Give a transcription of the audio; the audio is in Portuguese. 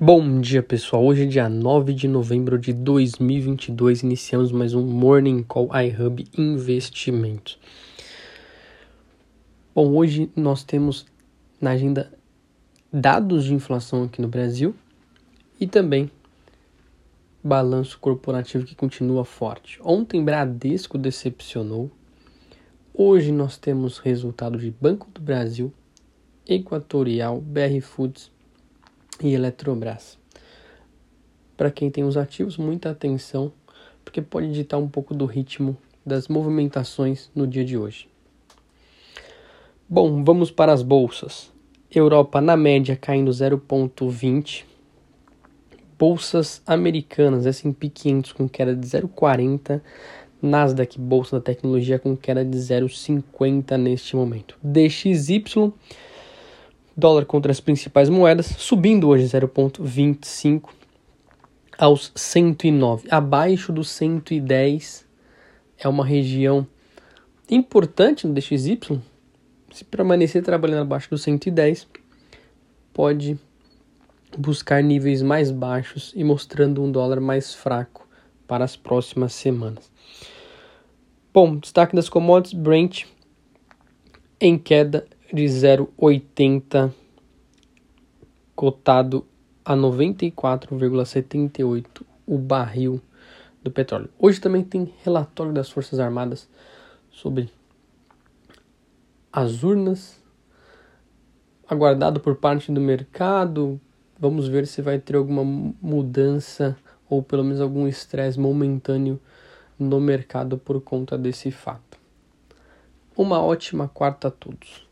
Bom dia, pessoal. Hoje é dia 9 de novembro de 2022. Iniciamos mais um Morning Call iHub Investimentos. Bom, hoje nós temos na agenda dados de inflação aqui no Brasil e também balanço corporativo que continua forte. Ontem Bradesco decepcionou. Hoje nós temos resultado de Banco do Brasil, Equatorial, BR Foods e Eletrobras. Para quem tem os ativos, muita atenção, porque pode ditar um pouco do ritmo das movimentações no dia de hoje. Bom, vamos para as bolsas. Europa na média caindo 0,20. Bolsas americanas, S&P 500 com queda de 0,40. Nasdaq, bolsa da tecnologia, com queda de 0,50 neste momento. DXY dólar contra as principais moedas, subindo hoje 0,25 aos 109. Abaixo dos 110 é uma região importante no DXY. Se permanecer trabalhando abaixo dos 110, pode buscar níveis mais baixos e mostrando um dólar mais fraco para as próximas semanas. Bom, destaque das commodities, Brent em queda de 0,80 cotado a 94,78 o barril do petróleo. Hoje também tem relatório das Forças Armadas sobre as urnas, aguardado por parte do mercado. Vamos ver se vai ter alguma mudança ou pelo menos algum estresse momentâneo no mercado por conta desse fato. Uma ótima quarta a todos.